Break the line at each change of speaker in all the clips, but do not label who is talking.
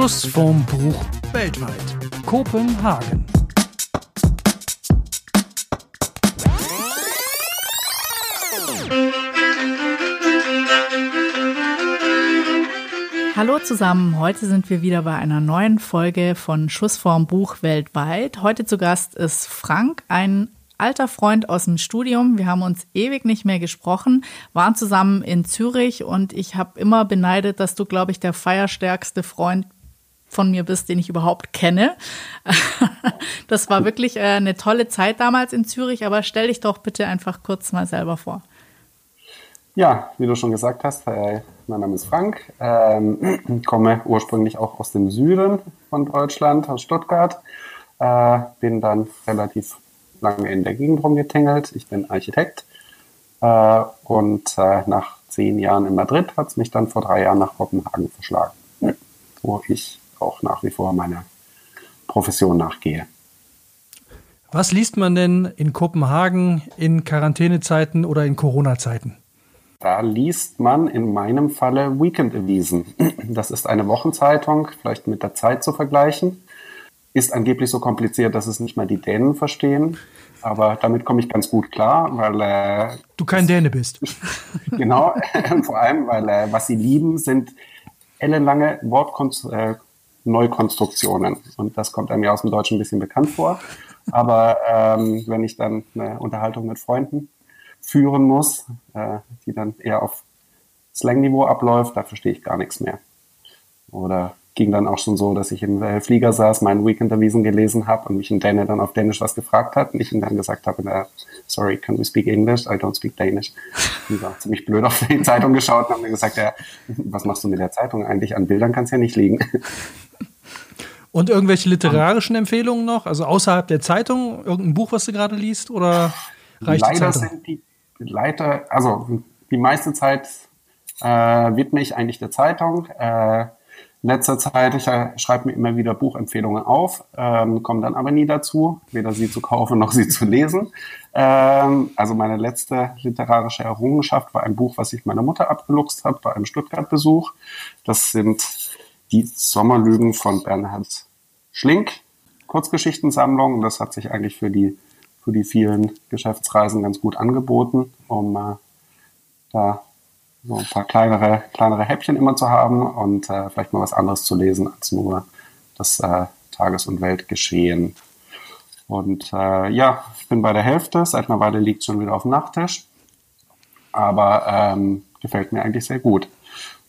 Schuss vom Buch weltweit. Kopenhagen.
Hallo zusammen, heute sind wir wieder bei einer neuen Folge von Schuss vorm Buch weltweit. Heute zu Gast ist Frank, ein alter Freund aus dem Studium. Wir haben uns ewig nicht mehr gesprochen, waren zusammen in Zürich und ich habe immer beneidet, dass du, glaube ich, der feierstärkste Freund von mir bist, den ich überhaupt kenne. das war wirklich äh, eine tolle Zeit damals in Zürich, aber stell dich doch bitte einfach kurz mal selber vor.
Ja, wie du schon gesagt hast, äh, mein Name ist Frank, ähm, komme ursprünglich auch aus dem Süden von Deutschland, aus Stuttgart, äh, bin dann relativ lange in der Gegend rumgetingelt. Ich bin Architekt und nach zehn Jahren in Madrid hat es mich dann vor drei Jahren nach Kopenhagen verschlagen, wo ich auch nach wie vor meiner Profession nachgehe.
Was liest man denn in Kopenhagen in Quarantänezeiten oder in Corona-Zeiten?
Da liest man in meinem Falle Weekend Avisen. Das ist eine Wochenzeitung, vielleicht mit der Zeit zu vergleichen. Ist angeblich so kompliziert, dass es nicht mal die Dänen verstehen. Aber damit komme ich ganz gut klar, weil
äh, du kein Däne bist.
genau, vor allem, weil äh, was sie lieben, sind ellenlange Wortneukonstruktionen. Äh, Und das kommt einem ja aus dem Deutschen ein bisschen bekannt vor. Aber ähm, wenn ich dann eine Unterhaltung mit Freunden führen muss, äh, die dann eher auf Slang-Niveau abläuft, da verstehe ich gar nichts mehr. Oder ging dann auch schon so, dass ich im äh, Flieger saß, meinen Weekend-Avisen gelesen habe und mich in Däne dann auf Dänisch was gefragt hat und ich ihm dann gesagt habe, na, sorry, can we speak English? I don't speak Danish. Und war ziemlich blöd auf die Zeitung geschaut und haben mir gesagt, ja, was machst du mit der Zeitung eigentlich? An Bildern kann es ja nicht liegen.
Und irgendwelche literarischen Empfehlungen noch? Also außerhalb der Zeitung, irgendein Buch, was du gerade liest? Oder reicht
Leider
die Zeitung?
sind die Leiter, also die meiste Zeit äh, widme ich eigentlich der Zeitung. Äh, letzter Zeit, ich schreibe mir immer wieder Buchempfehlungen auf, ähm, komme dann aber nie dazu, weder sie zu kaufen noch sie zu lesen. Ähm, also meine letzte literarische Errungenschaft war ein Buch, was ich meiner Mutter abgeluchst habe bei einem Stuttgart-Besuch. Das sind die Sommerlügen von Bernhard Schlink, Kurzgeschichtensammlung. Das hat sich eigentlich für die für die vielen Geschäftsreisen ganz gut angeboten, um äh, da ein paar kleinere, kleinere Häppchen immer zu haben und äh, vielleicht mal was anderes zu lesen als nur das äh, Tages- und Weltgeschehen. Und äh, ja, ich bin bei der Hälfte, seit einer Weile liegt schon wieder auf dem Nachttisch, aber ähm, gefällt mir eigentlich sehr gut.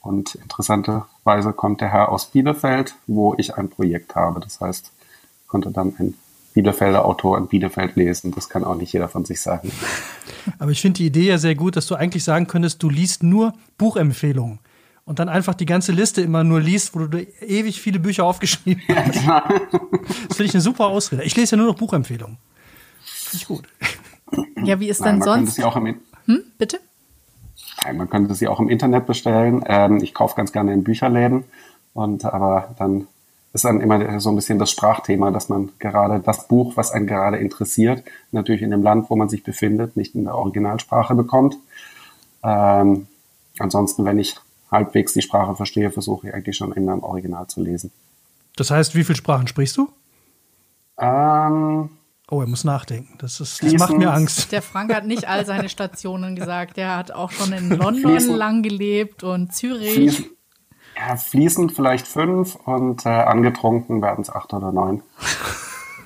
Und interessanterweise kommt der Herr aus Bielefeld, wo ich ein Projekt habe. Das heißt, konnte dann ein Bielefelder Autor in Bielefeld lesen. Das kann auch nicht jeder von sich sagen.
Aber ich finde die Idee ja sehr gut, dass du eigentlich sagen könntest, du liest nur Buchempfehlungen und dann einfach die ganze Liste immer nur liest, wo du ewig viele Bücher aufgeschrieben hast. Ja, das finde ich eine super Ausrede. Ich lese ja nur noch Buchempfehlungen. Finde ich gut.
Ja, wie ist Nein, denn sonst?
Ja auch im
hm, bitte?
Nein, man könnte sie auch im Internet bestellen. Ähm, ich kaufe ganz gerne in Bücherläden. Und aber dann ist dann immer so ein bisschen das Sprachthema, dass man gerade das Buch, was einen gerade interessiert, natürlich in dem Land, wo man sich befindet, nicht in der Originalsprache bekommt. Ähm, ansonsten, wenn ich halbwegs die Sprache verstehe, versuche ich eigentlich schon in einem Original zu lesen.
Das heißt, wie viele Sprachen sprichst du?
Ähm,
oh, er muss nachdenken. Das, ist, das macht mir Angst.
Der Frank hat nicht all seine Stationen gesagt. Der hat auch schon in London lang gelebt und Zürich. Fließen,
ja, fließend vielleicht fünf und äh, angetrunken werden es acht oder neun.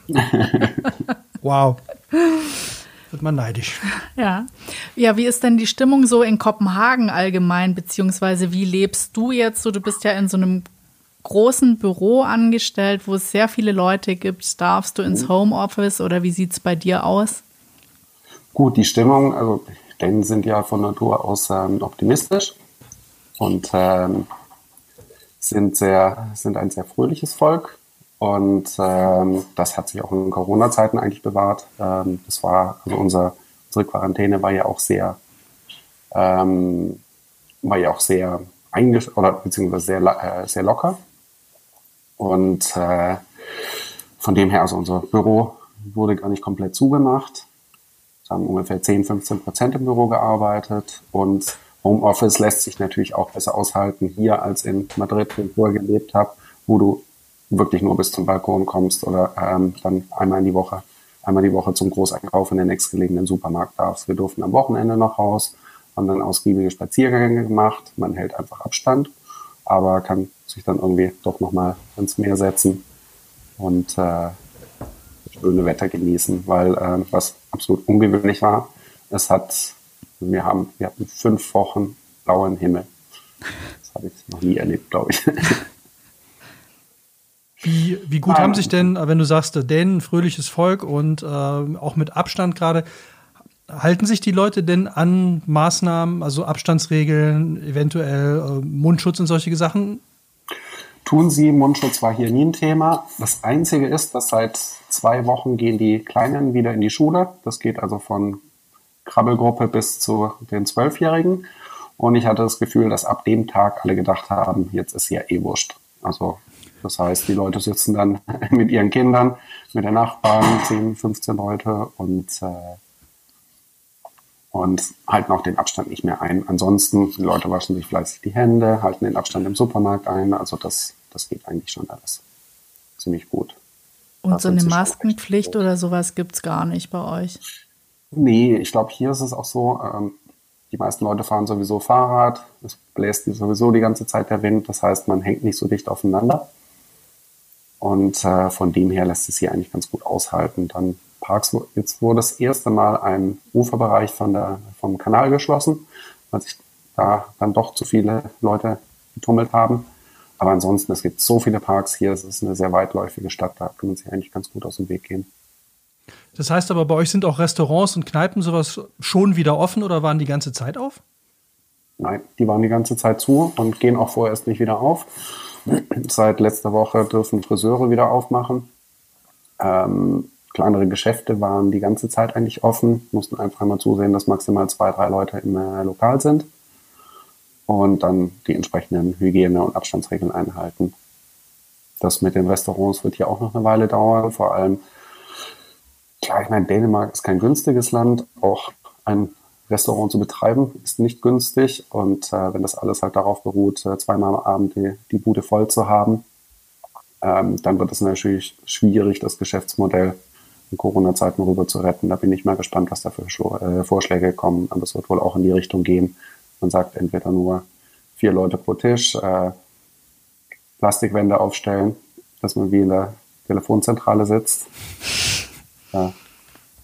wow. Wird man neidisch.
Ja. Ja, wie ist denn die Stimmung so in Kopenhagen allgemein, beziehungsweise wie lebst du jetzt so? Du bist ja in so einem großen Büro angestellt, wo es sehr viele Leute gibt. Darfst du ins mhm. Homeoffice oder wie sieht es bei dir aus?
Gut, die Stimmung, also Dänen sind ja von Natur aus ähm, optimistisch und ähm, sind sehr, sind ein sehr fröhliches Volk. Und ähm, das hat sich auch in Corona-Zeiten eigentlich bewahrt. Ähm, das war, also unser, unsere Quarantäne war ja auch sehr, ähm, war ja auch sehr eingesch oder beziehungsweise sehr, äh, sehr locker. Und äh, von dem her, also unser Büro wurde gar nicht komplett zugemacht. Wir haben ungefähr 10, 15 Prozent im Büro gearbeitet und Homeoffice lässt sich natürlich auch besser aushalten hier als in Madrid, wo ich vorher gelebt habe, wo du wirklich nur bis zum Balkon kommst oder ähm, dann einmal in die Woche, einmal die Woche zum Großeinkauf in den nächstgelegenen Supermarkt darfst. Wir durften am Wochenende noch raus, haben dann ausgiebige Spaziergänge gemacht. Man hält einfach Abstand, aber kann sich dann irgendwie doch nochmal ins Meer setzen und äh, schöne Wetter genießen, weil äh, was absolut ungewöhnlich war, es hat, wir haben, wir hatten fünf Wochen blauen Himmel. Das habe ich noch nie erlebt, glaube ich.
Wie, wie gut ah, haben sich denn, wenn du sagst, Dänen, fröhliches Volk und äh, auch mit Abstand gerade, halten sich die Leute denn an Maßnahmen, also Abstandsregeln, eventuell äh, Mundschutz und solche Sachen?
Tun sie, Mundschutz war hier nie ein Thema. Das Einzige ist, dass seit zwei Wochen gehen die Kleinen wieder in die Schule. Das geht also von Krabbelgruppe bis zu den Zwölfjährigen. Und ich hatte das Gefühl, dass ab dem Tag alle gedacht haben, jetzt ist ja eh wurscht. Also das heißt, die Leute sitzen dann mit ihren Kindern, mit den Nachbarn, 10, 15 Leute und, äh, und halten auch den Abstand nicht mehr ein. Ansonsten, die Leute waschen sich fleißig die Hände, halten den Abstand im Supermarkt ein. Also das, das geht eigentlich schon alles ziemlich gut.
Und so eine Maskenpflicht oder sowas gibt es gar nicht bei euch?
Nee, ich glaube, hier ist es auch so, ähm, die meisten Leute fahren sowieso Fahrrad, es bläst sowieso die ganze Zeit der Wind, das heißt, man hängt nicht so dicht aufeinander. Und äh, von dem her lässt es hier eigentlich ganz gut aushalten. Dann Parks, jetzt wurde das erste Mal ein Uferbereich von der, vom Kanal geschlossen, weil sich da dann doch zu viele Leute getummelt haben. Aber ansonsten, es gibt so viele Parks hier, es ist eine sehr weitläufige Stadt, da kann man sich eigentlich ganz gut aus dem Weg gehen.
Das heißt aber, bei euch sind auch Restaurants und Kneipen sowas schon wieder offen oder waren die ganze Zeit auf?
Nein, die waren die ganze Zeit zu und gehen auch vorerst nicht wieder auf. Seit letzter Woche dürfen Friseure wieder aufmachen. Ähm, kleinere Geschäfte waren die ganze Zeit eigentlich offen, mussten einfach einmal zusehen, dass maximal zwei, drei Leute im äh, Lokal sind und dann die entsprechenden Hygiene- und Abstandsregeln einhalten. Das mit den Restaurants wird hier auch noch eine Weile dauern, vor allem, klar, ich meine, Dänemark ist kein günstiges Land, auch ein Restaurant zu betreiben, ist nicht günstig. Und äh, wenn das alles halt darauf beruht, äh, zweimal am Abend die, die Bude voll zu haben, ähm, dann wird es natürlich schwierig, das Geschäftsmodell in Corona-Zeiten rüber zu retten. Da bin ich mal gespannt, was da für äh, Vorschläge kommen. Aber es wird wohl auch in die Richtung gehen. Man sagt entweder nur vier Leute pro Tisch, äh, Plastikwände aufstellen, dass man wie in der Telefonzentrale sitzt. Ja,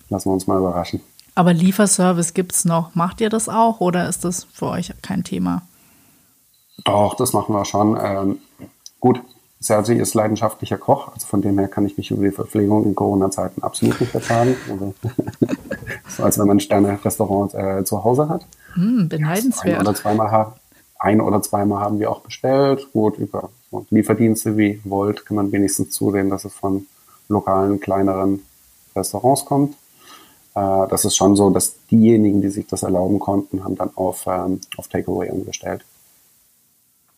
lassen wir uns mal überraschen.
Aber Lieferservice gibt es noch. Macht ihr das auch oder ist das für euch kein Thema?
Doch, das machen wir schon. Ähm, gut, Sergi ist leidenschaftlicher Koch, also von dem her kann ich mich über die Verpflegung in Corona-Zeiten absolut nicht vertragen. Also, so als wenn man ein Sterne-Restaurant äh, zu Hause hat.
Mm, beneidenswert.
Ein oder zweimal haben, ein oder zweimal haben wir auch bestellt. Gut, über Lieferdienste wie Volt kann man wenigstens zusehen, dass es von lokalen, kleineren Restaurants kommt äh, das ist schon so, dass diejenigen, die sich das erlauben konnten, haben dann auf, ähm, auf Takeaway umgestellt.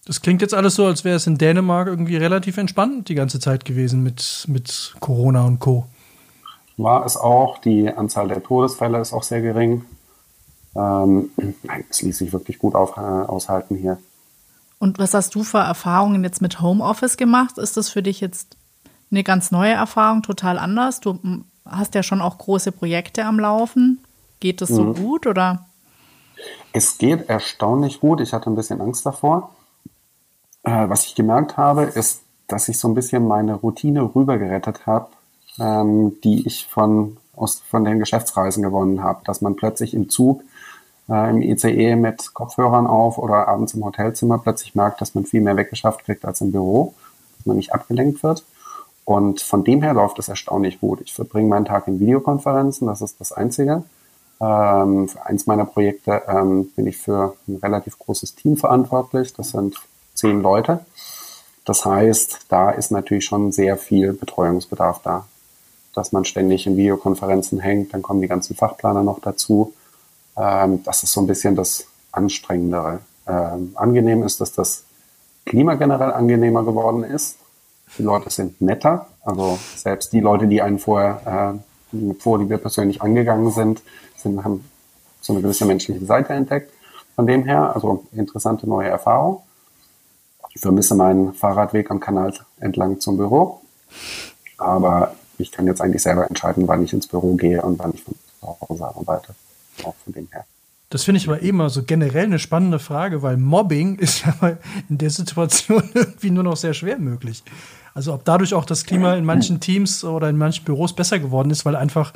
Das klingt jetzt alles so, als wäre es in Dänemark irgendwie relativ entspannt die ganze Zeit gewesen mit, mit Corona und Co.
War es auch. Die Anzahl der Todesfälle ist auch sehr gering. Ähm, es ließ sich wirklich gut auf, äh, aushalten hier.
Und was hast du für Erfahrungen jetzt mit Homeoffice gemacht? Ist das für dich jetzt eine ganz neue Erfahrung, total anders? Du hast ja schon auch große Projekte am Laufen. Geht es so mhm. gut oder?
Es geht erstaunlich gut. Ich hatte ein bisschen Angst davor. Äh, was ich gemerkt habe, ist, dass ich so ein bisschen meine Routine rübergerettet habe, ähm, die ich von, aus, von den Geschäftsreisen gewonnen habe. Dass man plötzlich im Zug, äh, im ICE mit Kopfhörern auf oder abends im Hotelzimmer plötzlich merkt, dass man viel mehr weggeschafft kriegt als im Büro, dass man nicht abgelenkt wird. Und von dem her läuft es erstaunlich gut. Ich verbringe meinen Tag in Videokonferenzen, das ist das Einzige. Ähm, für eins meiner Projekte ähm, bin ich für ein relativ großes Team verantwortlich. Das sind zehn Leute. Das heißt, da ist natürlich schon sehr viel Betreuungsbedarf da. Dass man ständig in Videokonferenzen hängt, dann kommen die ganzen Fachplaner noch dazu. Ähm, das ist so ein bisschen das Anstrengendere. Ähm, angenehm ist, dass das Klima generell angenehmer geworden ist. Die Leute sind netter. Also selbst die Leute, die einen vorher, äh, vor die wir persönlich angegangen sind, sind, haben so eine gewisse menschliche Seite entdeckt. Von dem her, also interessante neue Erfahrung. Ich vermisse meinen Fahrradweg am Kanal entlang zum Büro. Aber ich kann jetzt eigentlich selber entscheiden, wann ich ins Büro gehe und wann ich von zu Hause arbeite. Auch von dem her.
Das finde ich aber immer so generell eine spannende Frage, weil Mobbing ist ja in der Situation irgendwie nur noch sehr schwer möglich. Also ob dadurch auch das Klima in manchen Teams oder in manchen Büros besser geworden ist, weil einfach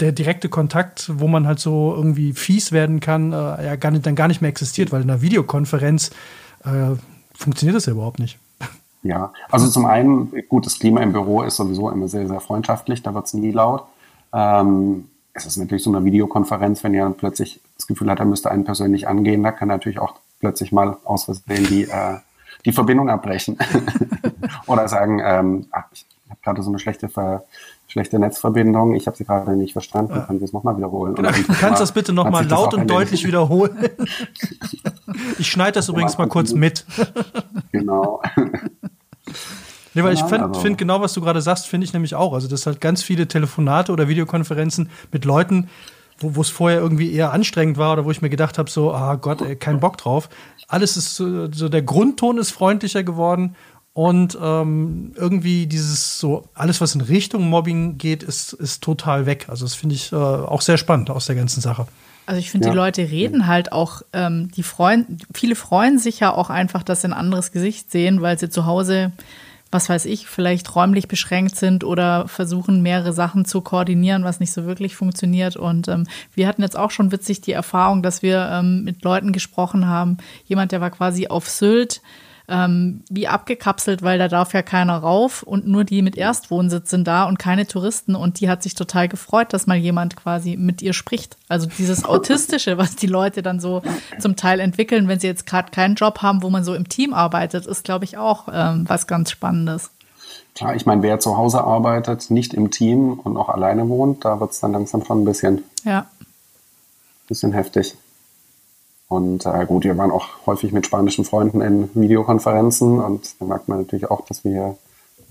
der direkte Kontakt, wo man halt so irgendwie fies werden kann, äh, ja gar nicht, dann gar nicht mehr existiert, weil in einer Videokonferenz äh, funktioniert das ja überhaupt nicht.
Ja, also zum einen, gut, das Klima im Büro ist sowieso immer sehr, sehr freundschaftlich, da wird es nie laut. Ähm, es ist natürlich so eine Videokonferenz, wenn ihr plötzlich das Gefühl hat, er müsste einen persönlich angehen, da kann natürlich auch plötzlich mal aus Versehen die, äh, die Verbindung abbrechen. Oder sagen, ähm, ach, ich habe gerade so eine schlechte Ver schlechte Netzverbindung, ich habe sie gerade nicht verstanden, ja. kann ich es nochmal wiederholen?
Genau. Du kannst das bitte nochmal laut und deutlich wiederholen. ich schneide das übrigens mal kurz mit.
genau.
Nee, weil ich finde find genau, was du gerade sagst, finde ich nämlich auch. Also, das halt ganz viele Telefonate oder Videokonferenzen mit Leuten, wo es vorher irgendwie eher anstrengend war oder wo ich mir gedacht habe, so, ah Gott, ey, kein Bock drauf. Alles ist so, so, der Grundton ist freundlicher geworden und ähm, irgendwie dieses so, alles, was in Richtung Mobbing geht, ist, ist total weg. Also, das finde ich äh, auch sehr spannend aus der ganzen Sache.
Also ich finde, ja. die Leute reden halt auch, ähm, die freuen, viele freuen sich ja auch einfach, dass sie ein anderes Gesicht sehen, weil sie zu Hause was weiß ich, vielleicht räumlich beschränkt sind oder versuchen, mehrere Sachen zu koordinieren, was nicht so wirklich funktioniert. Und ähm, wir hatten jetzt auch schon witzig die Erfahrung, dass wir ähm, mit Leuten gesprochen haben. Jemand, der war quasi auf Sylt, ähm, wie abgekapselt, weil da darf ja keiner rauf und nur die mit Erstwohnsitz sind da und keine Touristen und die hat sich total gefreut, dass mal jemand quasi mit ihr spricht. Also dieses Autistische, was die Leute dann so zum Teil entwickeln, wenn sie jetzt gerade keinen Job haben, wo man so im Team arbeitet, ist, glaube ich, auch ähm, was ganz Spannendes.
Klar, ich meine, wer zu Hause arbeitet, nicht im Team und auch alleine wohnt, da wird es dann langsam schon ein bisschen,
ja.
bisschen heftig. Und äh, gut, wir waren auch häufig mit spanischen Freunden in Videokonferenzen und da merkt man natürlich auch, dass wir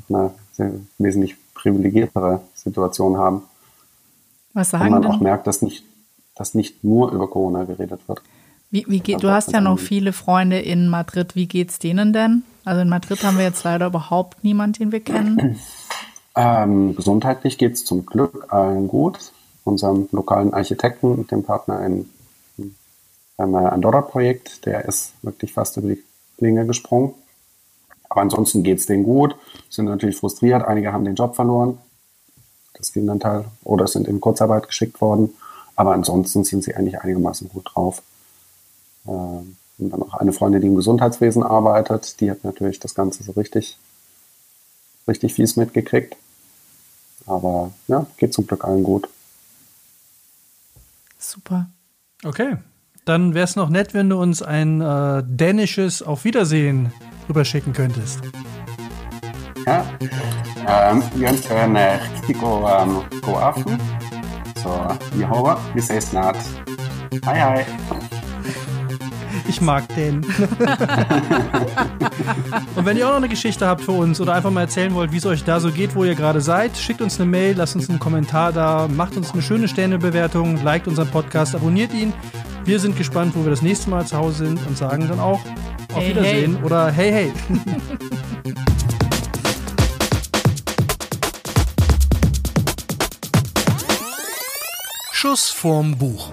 eine sehr, wesentlich privilegiertere Situation haben.
Was sagen
Und man
denn?
auch merkt, dass nicht, dass nicht nur über Corona geredet wird.
Wie, wie geht, du hast ja noch viele Freunde in Madrid. Wie geht's denen denn? Also in Madrid haben wir jetzt leider überhaupt niemanden, den wir kennen.
Ähm, gesundheitlich geht's zum Glück allen gut. Unserem lokalen Architekten, dem Partner in ein Andorra-Projekt, der ist wirklich fast über die Klinge gesprungen. Aber ansonsten geht es denen gut, sind natürlich frustriert. Einige haben den Job verloren, das Kindanteil, oder sind in Kurzarbeit geschickt worden. Aber ansonsten sind sie eigentlich einigermaßen gut drauf. Ähm, und dann auch eine Freundin, die im Gesundheitswesen arbeitet, die hat natürlich das Ganze so richtig, richtig fies mitgekriegt. Aber ja, geht zum Glück allen gut.
Super.
Okay, dann wäre es noch nett, wenn du uns ein äh, dänisches Auf Wiedersehen rüberschicken könntest.
Ja, ähm, wir ønsker en rigtig god, um, god aften. Så vi håber, vi ses snart. Hej hej.
Ich mag den. und wenn ihr auch noch eine Geschichte habt für uns oder einfach mal erzählen wollt, wie es euch da so geht, wo ihr gerade seid, schickt uns eine Mail, lasst uns einen Kommentar da, macht uns eine schöne Sternebewertung, liked unseren Podcast, abonniert ihn wir sind gespannt, wo wir das nächste Mal zu Hause sind und sagen dann auch auf hey, Wiedersehen hey. oder hey, hey. Schuss vorm Buch.